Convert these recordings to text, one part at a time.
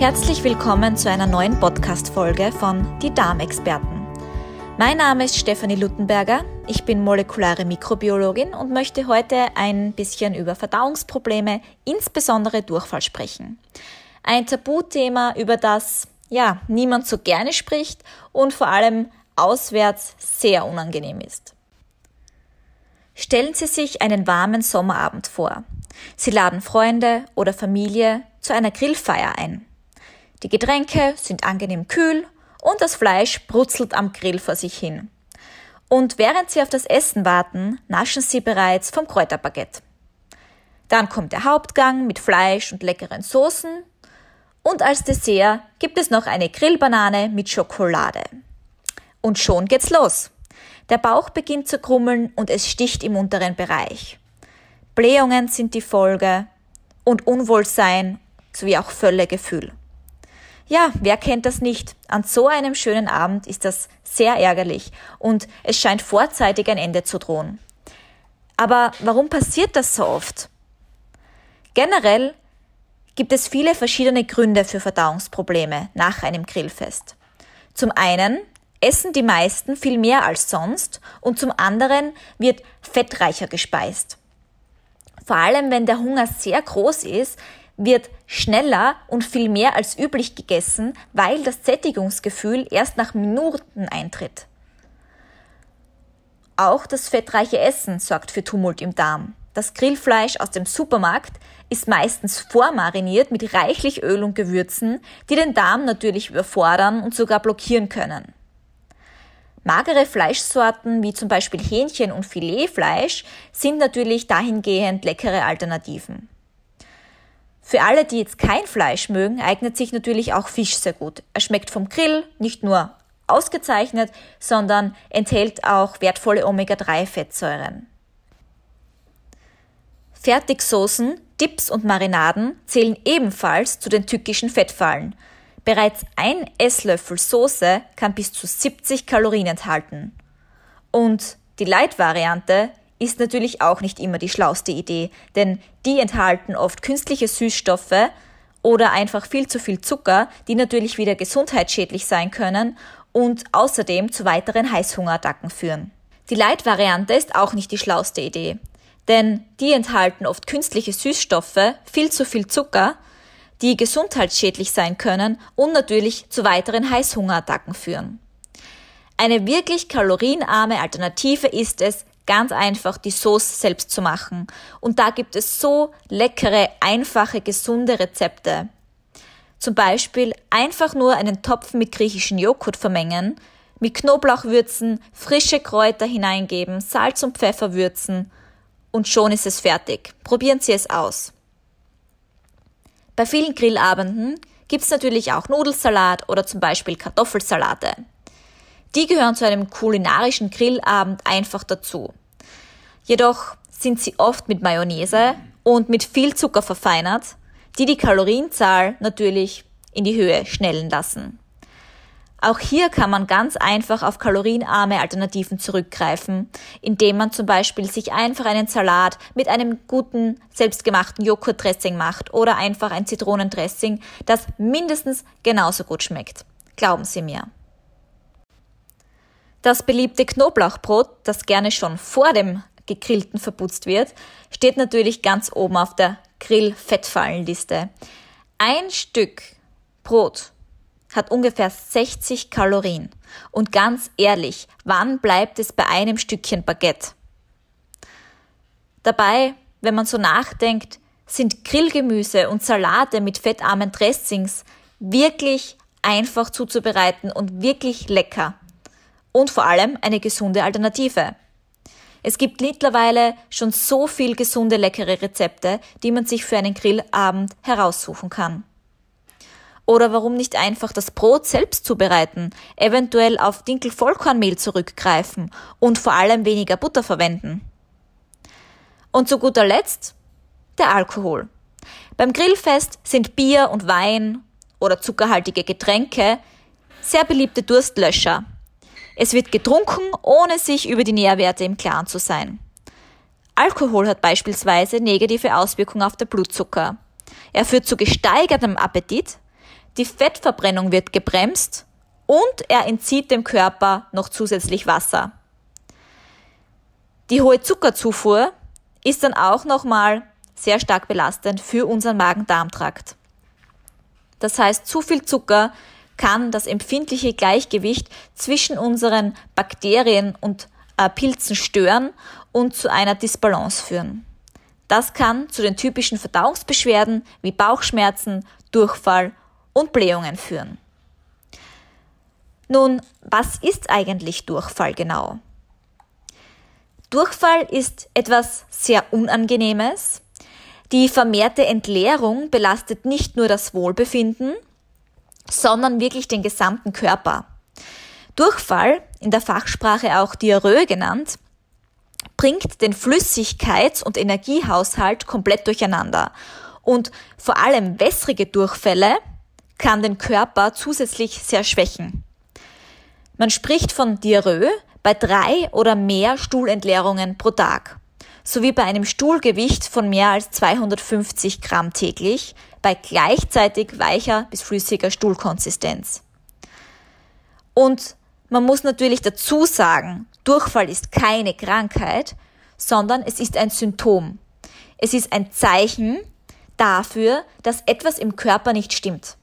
Herzlich willkommen zu einer neuen Podcast-Folge von Die Darmexperten. Mein Name ist Stefanie Luttenberger, ich bin molekulare Mikrobiologin und möchte heute ein bisschen über Verdauungsprobleme, insbesondere Durchfall sprechen. Ein Tabuthema, über das ja niemand so gerne spricht und vor allem auswärts sehr unangenehm ist. Stellen Sie sich einen warmen Sommerabend vor. Sie laden Freunde oder Familie zu einer Grillfeier ein. Die Getränke sind angenehm kühl und das Fleisch brutzelt am Grill vor sich hin. Und während Sie auf das Essen warten, naschen Sie bereits vom Kräuterbaguette. Dann kommt der Hauptgang mit Fleisch und leckeren Soßen und als Dessert gibt es noch eine Grillbanane mit Schokolade. Und schon geht's los. Der Bauch beginnt zu krummeln und es sticht im unteren Bereich. Blähungen sind die Folge und Unwohlsein sowie auch Völlegefühl. Ja, wer kennt das nicht? An so einem schönen Abend ist das sehr ärgerlich und es scheint vorzeitig ein Ende zu drohen. Aber warum passiert das so oft? Generell gibt es viele verschiedene Gründe für Verdauungsprobleme nach einem Grillfest. Zum einen essen die meisten viel mehr als sonst und zum anderen wird fettreicher gespeist. Vor allem wenn der Hunger sehr groß ist, wird schneller und viel mehr als üblich gegessen, weil das Sättigungsgefühl erst nach Minuten eintritt. Auch das fettreiche Essen sorgt für Tumult im Darm. Das Grillfleisch aus dem Supermarkt ist meistens vormariniert mit reichlich Öl und Gewürzen, die den Darm natürlich überfordern und sogar blockieren können. Magere Fleischsorten wie zum Beispiel Hähnchen und Filetfleisch sind natürlich dahingehend leckere Alternativen. Für alle, die jetzt kein Fleisch mögen, eignet sich natürlich auch Fisch sehr gut. Er schmeckt vom Grill nicht nur ausgezeichnet, sondern enthält auch wertvolle Omega-3-Fettsäuren. Fertigsoßen, Dips und Marinaden zählen ebenfalls zu den tückischen Fettfallen. Bereits ein Esslöffel Soße kann bis zu 70 Kalorien enthalten. Und die Light-Variante ist natürlich auch nicht immer die schlauste Idee, denn die enthalten oft künstliche Süßstoffe oder einfach viel zu viel Zucker, die natürlich wieder gesundheitsschädlich sein können und außerdem zu weiteren Heißhungerattacken führen. Die Light-Variante ist auch nicht die schlauste Idee, denn die enthalten oft künstliche Süßstoffe, viel zu viel Zucker, die gesundheitsschädlich sein können und natürlich zu weiteren Heißhungerattacken führen. Eine wirklich kalorienarme Alternative ist es, ganz einfach die Sauce selbst zu machen. Und da gibt es so leckere, einfache, gesunde Rezepte. Zum Beispiel einfach nur einen Topf mit griechischen Joghurt vermengen, mit Knoblauch würzen, frische Kräuter hineingeben, Salz und Pfeffer würzen und schon ist es fertig. Probieren Sie es aus. Bei vielen Grillabenden gibt es natürlich auch Nudelsalat oder zum Beispiel Kartoffelsalate. Die gehören zu einem kulinarischen Grillabend einfach dazu. Jedoch sind sie oft mit Mayonnaise und mit viel Zucker verfeinert, die die Kalorienzahl natürlich in die Höhe schnellen lassen. Auch hier kann man ganz einfach auf kalorienarme Alternativen zurückgreifen, indem man zum Beispiel sich einfach einen Salat mit einem guten selbstgemachten Joghurtdressing macht oder einfach ein Zitronendressing, das mindestens genauso gut schmeckt. Glauben Sie mir. Das beliebte Knoblauchbrot, das gerne schon vor dem gegrillten verputzt wird, steht natürlich ganz oben auf der Grillfettfallenliste. Ein Stück Brot hat ungefähr 60 Kalorien. Und ganz ehrlich, wann bleibt es bei einem Stückchen Baguette? Dabei, wenn man so nachdenkt, sind Grillgemüse und Salate mit fettarmen Dressings wirklich einfach zuzubereiten und wirklich lecker. Und vor allem eine gesunde Alternative. Es gibt mittlerweile schon so viel gesunde, leckere Rezepte, die man sich für einen Grillabend heraussuchen kann. Oder warum nicht einfach das Brot selbst zubereiten, eventuell auf Dinkel-Vollkornmehl zurückgreifen und vor allem weniger Butter verwenden. Und zu guter Letzt der Alkohol. Beim Grillfest sind Bier und Wein oder zuckerhaltige Getränke sehr beliebte Durstlöscher, es wird getrunken, ohne sich über die Nährwerte im Klaren zu sein. Alkohol hat beispielsweise negative Auswirkungen auf den Blutzucker. Er führt zu gesteigertem Appetit, die Fettverbrennung wird gebremst und er entzieht dem Körper noch zusätzlich Wasser. Die hohe Zuckerzufuhr ist dann auch nochmal sehr stark belastend für unseren Magen-Darm-Trakt. Das heißt, zu viel Zucker kann das empfindliche Gleichgewicht zwischen unseren Bakterien und äh, Pilzen stören und zu einer Disbalance führen. Das kann zu den typischen Verdauungsbeschwerden wie Bauchschmerzen, Durchfall und Blähungen führen. Nun, was ist eigentlich Durchfall genau? Durchfall ist etwas sehr Unangenehmes. Die vermehrte Entleerung belastet nicht nur das Wohlbefinden, sondern wirklich den gesamten Körper. Durchfall, in der Fachsprache auch Diarrhoe genannt, bringt den Flüssigkeits- und Energiehaushalt komplett durcheinander. Und vor allem wässrige Durchfälle kann den Körper zusätzlich sehr schwächen. Man spricht von Diarrhoe, bei drei oder mehr Stuhlentleerungen pro Tag sowie bei einem Stuhlgewicht von mehr als 250 Gramm täglich bei gleichzeitig weicher bis flüssiger Stuhlkonsistenz. Und man muss natürlich dazu sagen, Durchfall ist keine Krankheit, sondern es ist ein Symptom. Es ist ein Zeichen dafür, dass etwas im Körper nicht stimmt.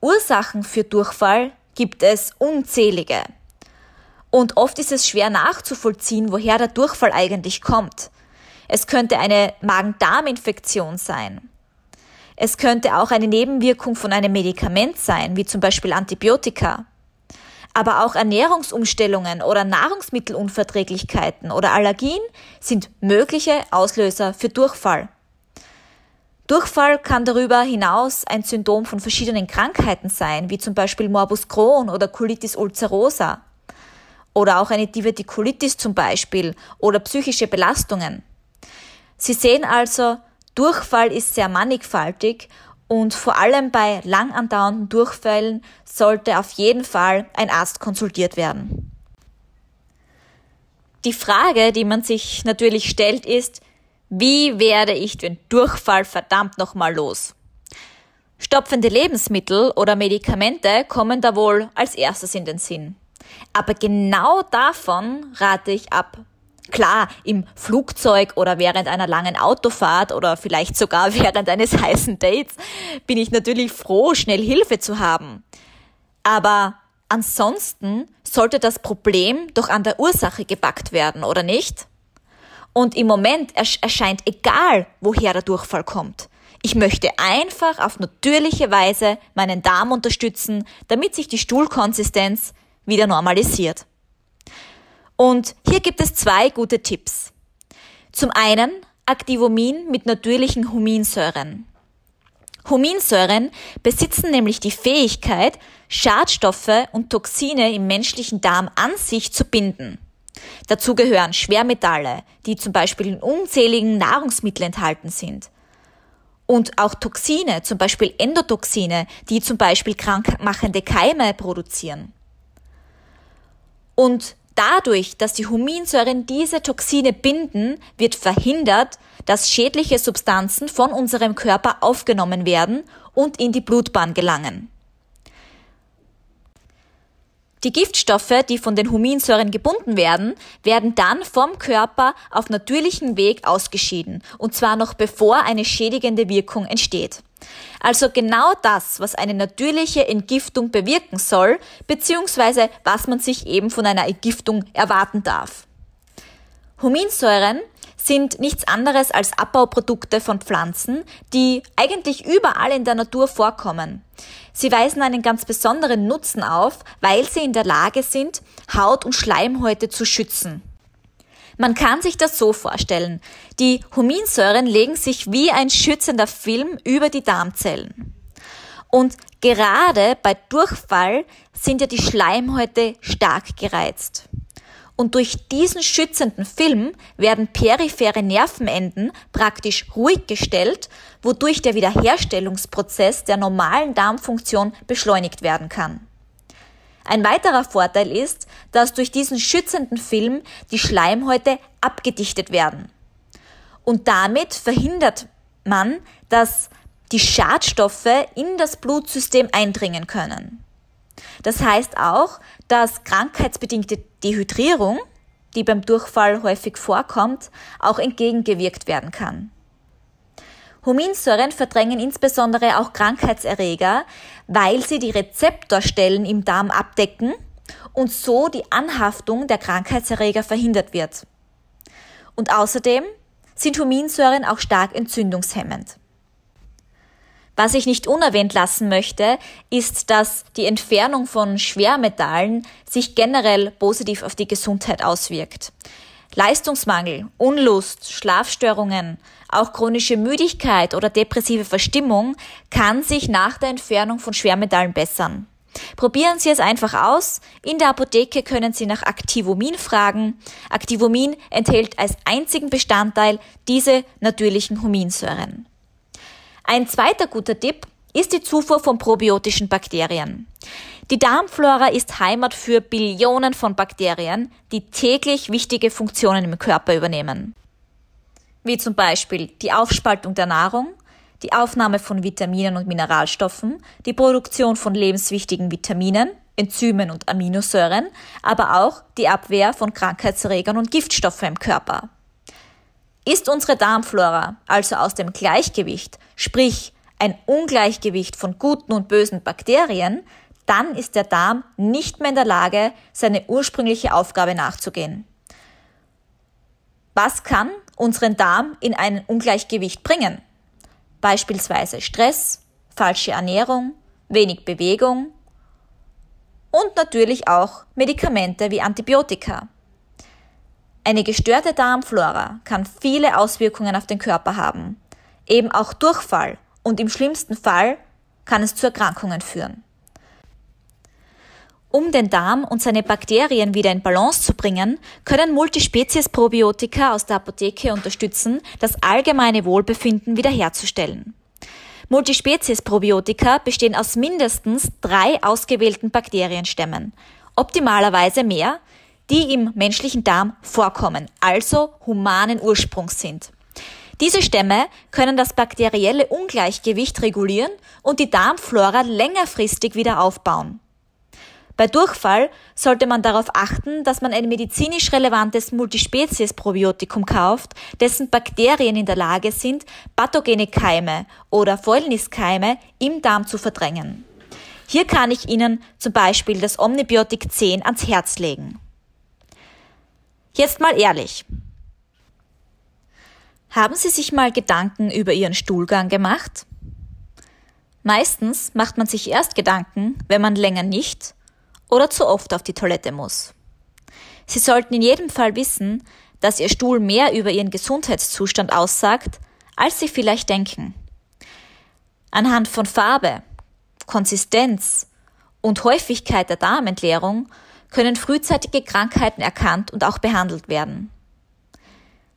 Ursachen für Durchfall gibt es unzählige. Und oft ist es schwer nachzuvollziehen, woher der Durchfall eigentlich kommt. Es könnte eine Magen-Darm-Infektion sein. Es könnte auch eine Nebenwirkung von einem Medikament sein, wie zum Beispiel Antibiotika. Aber auch Ernährungsumstellungen oder Nahrungsmittelunverträglichkeiten oder Allergien sind mögliche Auslöser für Durchfall. Durchfall kann darüber hinaus ein Symptom von verschiedenen Krankheiten sein, wie zum Beispiel Morbus Crohn oder Colitis ulcerosa oder auch eine Divertikulitis zum Beispiel oder psychische Belastungen. Sie sehen also, Durchfall ist sehr mannigfaltig und vor allem bei lang andauernden Durchfällen sollte auf jeden Fall ein Arzt konsultiert werden. Die Frage, die man sich natürlich stellt, ist, wie werde ich den Durchfall verdammt nochmal los? Stopfende Lebensmittel oder Medikamente kommen da wohl als erstes in den Sinn. Aber genau davon rate ich ab. Klar, im Flugzeug oder während einer langen Autofahrt oder vielleicht sogar während eines heißen Dates bin ich natürlich froh, schnell Hilfe zu haben. Aber ansonsten sollte das Problem doch an der Ursache gepackt werden, oder nicht? Und im Moment erscheint egal, woher der Durchfall kommt. Ich möchte einfach auf natürliche Weise meinen Darm unterstützen, damit sich die Stuhlkonsistenz wieder normalisiert. Und hier gibt es zwei gute Tipps. Zum einen Activomin mit natürlichen Huminsäuren. Huminsäuren besitzen nämlich die Fähigkeit, Schadstoffe und Toxine im menschlichen Darm an sich zu binden. Dazu gehören Schwermetalle, die zum Beispiel in unzähligen Nahrungsmitteln enthalten sind. Und auch Toxine, zum Beispiel Endotoxine, die zum Beispiel krankmachende Keime produzieren. Und dadurch, dass die Huminsäuren diese Toxine binden, wird verhindert, dass schädliche Substanzen von unserem Körper aufgenommen werden und in die Blutbahn gelangen. Die Giftstoffe, die von den Huminsäuren gebunden werden, werden dann vom Körper auf natürlichem Weg ausgeschieden, und zwar noch bevor eine schädigende Wirkung entsteht. Also genau das, was eine natürliche Entgiftung bewirken soll, beziehungsweise was man sich eben von einer Entgiftung erwarten darf. Huminsäuren sind nichts anderes als Abbauprodukte von Pflanzen, die eigentlich überall in der Natur vorkommen. Sie weisen einen ganz besonderen Nutzen auf, weil sie in der Lage sind, Haut und Schleimhäute zu schützen. Man kann sich das so vorstellen. Die Huminsäuren legen sich wie ein schützender Film über die Darmzellen. Und gerade bei Durchfall sind ja die Schleimhäute stark gereizt. Und durch diesen schützenden Film werden periphere Nervenenden praktisch ruhig gestellt, wodurch der Wiederherstellungsprozess der normalen Darmfunktion beschleunigt werden kann. Ein weiterer Vorteil ist, dass durch diesen schützenden Film die Schleimhäute abgedichtet werden. Und damit verhindert man, dass die Schadstoffe in das Blutsystem eindringen können. Das heißt auch, dass krankheitsbedingte Dehydrierung, die beim Durchfall häufig vorkommt, auch entgegengewirkt werden kann. Huminsäuren verdrängen insbesondere auch Krankheitserreger, weil sie die Rezeptorstellen im Darm abdecken und so die Anhaftung der Krankheitserreger verhindert wird. Und außerdem sind Huminsäuren auch stark entzündungshemmend. Was ich nicht unerwähnt lassen möchte, ist, dass die Entfernung von Schwermetallen sich generell positiv auf die Gesundheit auswirkt. Leistungsmangel, Unlust, Schlafstörungen, auch chronische Müdigkeit oder depressive Verstimmung kann sich nach der Entfernung von Schwermetallen bessern. Probieren Sie es einfach aus. In der Apotheke können Sie nach Activomin fragen. Activomin enthält als einzigen Bestandteil diese natürlichen Huminsäuren. Ein zweiter guter Tipp ist die Zufuhr von probiotischen Bakterien. Die Darmflora ist Heimat für Billionen von Bakterien, die täglich wichtige Funktionen im Körper übernehmen. Wie zum Beispiel die Aufspaltung der Nahrung, die Aufnahme von Vitaminen und Mineralstoffen, die Produktion von lebenswichtigen Vitaminen, Enzymen und Aminosäuren, aber auch die Abwehr von Krankheitserregern und Giftstoffen im Körper. Ist unsere Darmflora also aus dem Gleichgewicht, sprich ein Ungleichgewicht von guten und bösen Bakterien, dann ist der Darm nicht mehr in der Lage, seine ursprüngliche Aufgabe nachzugehen. Was kann unseren Darm in ein Ungleichgewicht bringen? Beispielsweise Stress, falsche Ernährung, wenig Bewegung und natürlich auch Medikamente wie Antibiotika. Eine gestörte Darmflora kann viele Auswirkungen auf den Körper haben, eben auch Durchfall und im schlimmsten Fall kann es zu Erkrankungen führen. Um den Darm und seine Bakterien wieder in Balance zu bringen, können Multispezies-Probiotika aus der Apotheke unterstützen, das allgemeine Wohlbefinden wiederherzustellen. Multispezies-Probiotika bestehen aus mindestens drei ausgewählten Bakterienstämmen, optimalerweise mehr, die im menschlichen Darm vorkommen, also humanen Ursprungs sind. Diese Stämme können das bakterielle Ungleichgewicht regulieren und die Darmflora längerfristig wieder aufbauen. Bei Durchfall sollte man darauf achten, dass man ein medizinisch relevantes Multispezies-Probiotikum kauft, dessen Bakterien in der Lage sind, pathogene Keime oder Fäulniskeime im Darm zu verdrängen. Hier kann ich Ihnen zum Beispiel das Omnibiotik 10 ans Herz legen. Jetzt mal ehrlich. Haben Sie sich mal Gedanken über Ihren Stuhlgang gemacht? Meistens macht man sich erst Gedanken, wenn man länger nicht oder zu oft auf die Toilette muss. Sie sollten in jedem Fall wissen, dass Ihr Stuhl mehr über Ihren Gesundheitszustand aussagt, als Sie vielleicht denken. Anhand von Farbe, Konsistenz und Häufigkeit der Darmentleerung können frühzeitige Krankheiten erkannt und auch behandelt werden.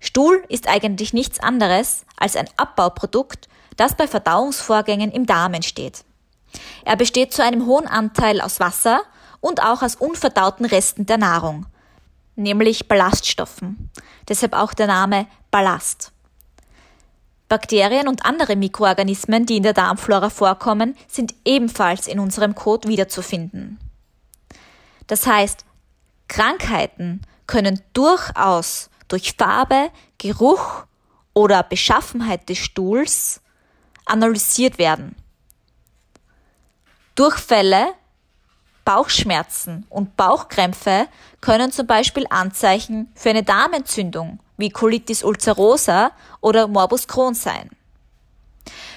Stuhl ist eigentlich nichts anderes als ein Abbauprodukt, das bei Verdauungsvorgängen im Darm entsteht. Er besteht zu einem hohen Anteil aus Wasser und auch aus unverdauten Resten der Nahrung, nämlich Ballaststoffen. Deshalb auch der Name Ballast. Bakterien und andere Mikroorganismen, die in der Darmflora vorkommen, sind ebenfalls in unserem Kot wiederzufinden. Das heißt, Krankheiten können durchaus durch Farbe, Geruch oder Beschaffenheit des Stuhls analysiert werden. Durchfälle Bauchschmerzen und Bauchkrämpfe können zum Beispiel Anzeichen für eine Darmentzündung wie Colitis ulcerosa oder Morbus Crohn sein.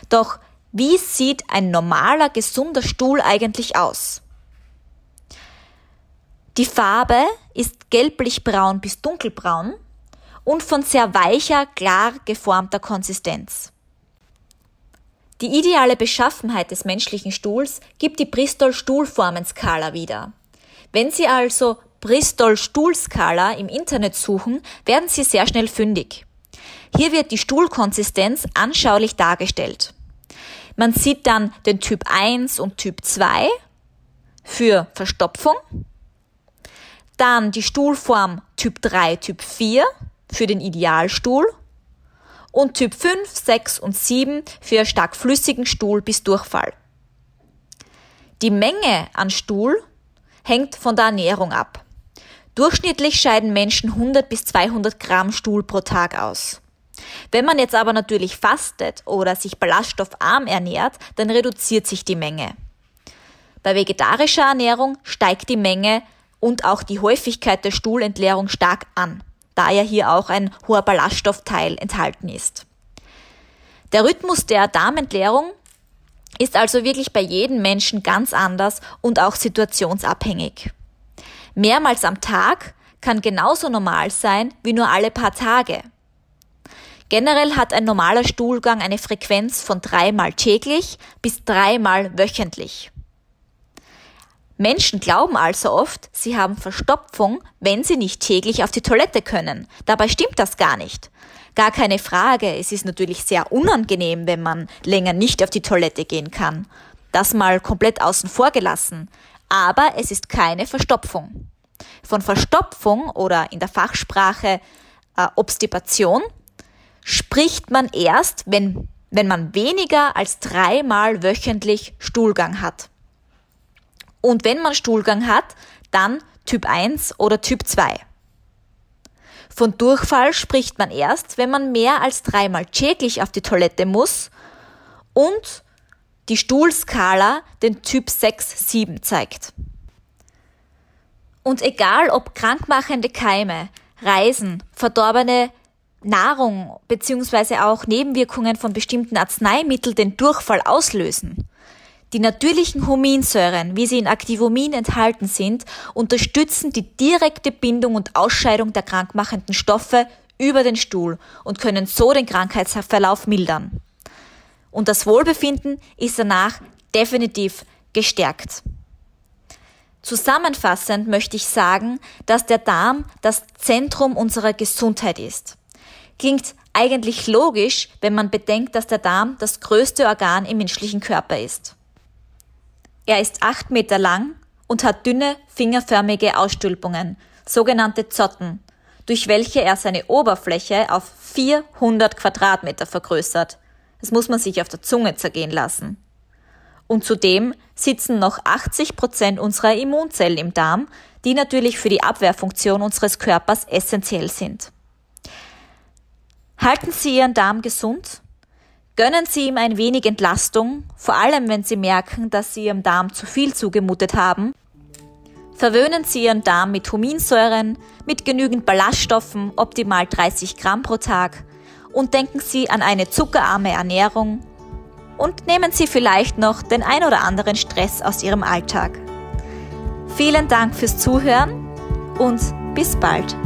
Doch wie sieht ein normaler, gesunder Stuhl eigentlich aus? Die Farbe ist gelblich-braun bis dunkelbraun und von sehr weicher, klar geformter Konsistenz. Die ideale Beschaffenheit des menschlichen Stuhls gibt die Bristol-Stuhlformenskala wieder. Wenn Sie also Bristol-Stuhlskala im Internet suchen, werden Sie sehr schnell fündig. Hier wird die Stuhlkonsistenz anschaulich dargestellt. Man sieht dann den Typ 1 und Typ 2 für Verstopfung, dann die Stuhlform Typ 3, Typ 4 für den Idealstuhl und Typ 5, 6 und 7 für stark flüssigen Stuhl bis Durchfall. Die Menge an Stuhl hängt von der Ernährung ab. Durchschnittlich scheiden Menschen 100 bis 200 Gramm Stuhl pro Tag aus. Wenn man jetzt aber natürlich fastet oder sich ballaststoffarm ernährt, dann reduziert sich die Menge. Bei vegetarischer Ernährung steigt die Menge und auch die Häufigkeit der Stuhlentleerung stark an, da ja hier auch ein hoher Ballaststoffteil enthalten ist. Der Rhythmus der Darmentleerung ist also wirklich bei jedem Menschen ganz anders und auch situationsabhängig. Mehrmals am Tag kann genauso normal sein wie nur alle paar Tage. Generell hat ein normaler Stuhlgang eine Frequenz von dreimal täglich bis dreimal wöchentlich. Menschen glauben also oft, sie haben Verstopfung, wenn sie nicht täglich auf die Toilette können. Dabei stimmt das gar nicht. Gar keine Frage, es ist natürlich sehr unangenehm, wenn man länger nicht auf die Toilette gehen kann. Das mal komplett außen vor gelassen. Aber es ist keine Verstopfung. Von Verstopfung oder in der Fachsprache äh, Obstipation spricht man erst, wenn, wenn man weniger als dreimal wöchentlich Stuhlgang hat. Und wenn man Stuhlgang hat, dann Typ 1 oder Typ 2. Von Durchfall spricht man erst, wenn man mehr als dreimal täglich auf die Toilette muss und die Stuhlskala den Typ 6-7 zeigt. Und egal ob krankmachende Keime, Reisen, verdorbene Nahrung bzw. auch Nebenwirkungen von bestimmten Arzneimitteln den Durchfall auslösen, die natürlichen Huminsäuren, wie sie in Activomin enthalten sind, unterstützen die direkte Bindung und Ausscheidung der krankmachenden Stoffe über den Stuhl und können so den Krankheitsverlauf mildern. Und das Wohlbefinden ist danach definitiv gestärkt. Zusammenfassend möchte ich sagen, dass der Darm das Zentrum unserer Gesundheit ist. Klingt eigentlich logisch, wenn man bedenkt, dass der Darm das größte Organ im menschlichen Körper ist. Er ist acht Meter lang und hat dünne, fingerförmige Ausstülpungen, sogenannte Zotten, durch welche er seine Oberfläche auf 400 Quadratmeter vergrößert. Das muss man sich auf der Zunge zergehen lassen. Und zudem sitzen noch 80 Prozent unserer Immunzellen im Darm, die natürlich für die Abwehrfunktion unseres Körpers essentiell sind. Halten Sie Ihren Darm gesund Gönnen Sie ihm ein wenig Entlastung, vor allem wenn Sie merken, dass Sie Ihrem Darm zu viel zugemutet haben. Verwöhnen Sie Ihren Darm mit Huminsäuren, mit genügend Ballaststoffen, optimal 30 Gramm pro Tag und denken Sie an eine zuckerarme Ernährung und nehmen Sie vielleicht noch den ein oder anderen Stress aus Ihrem Alltag. Vielen Dank fürs Zuhören und bis bald.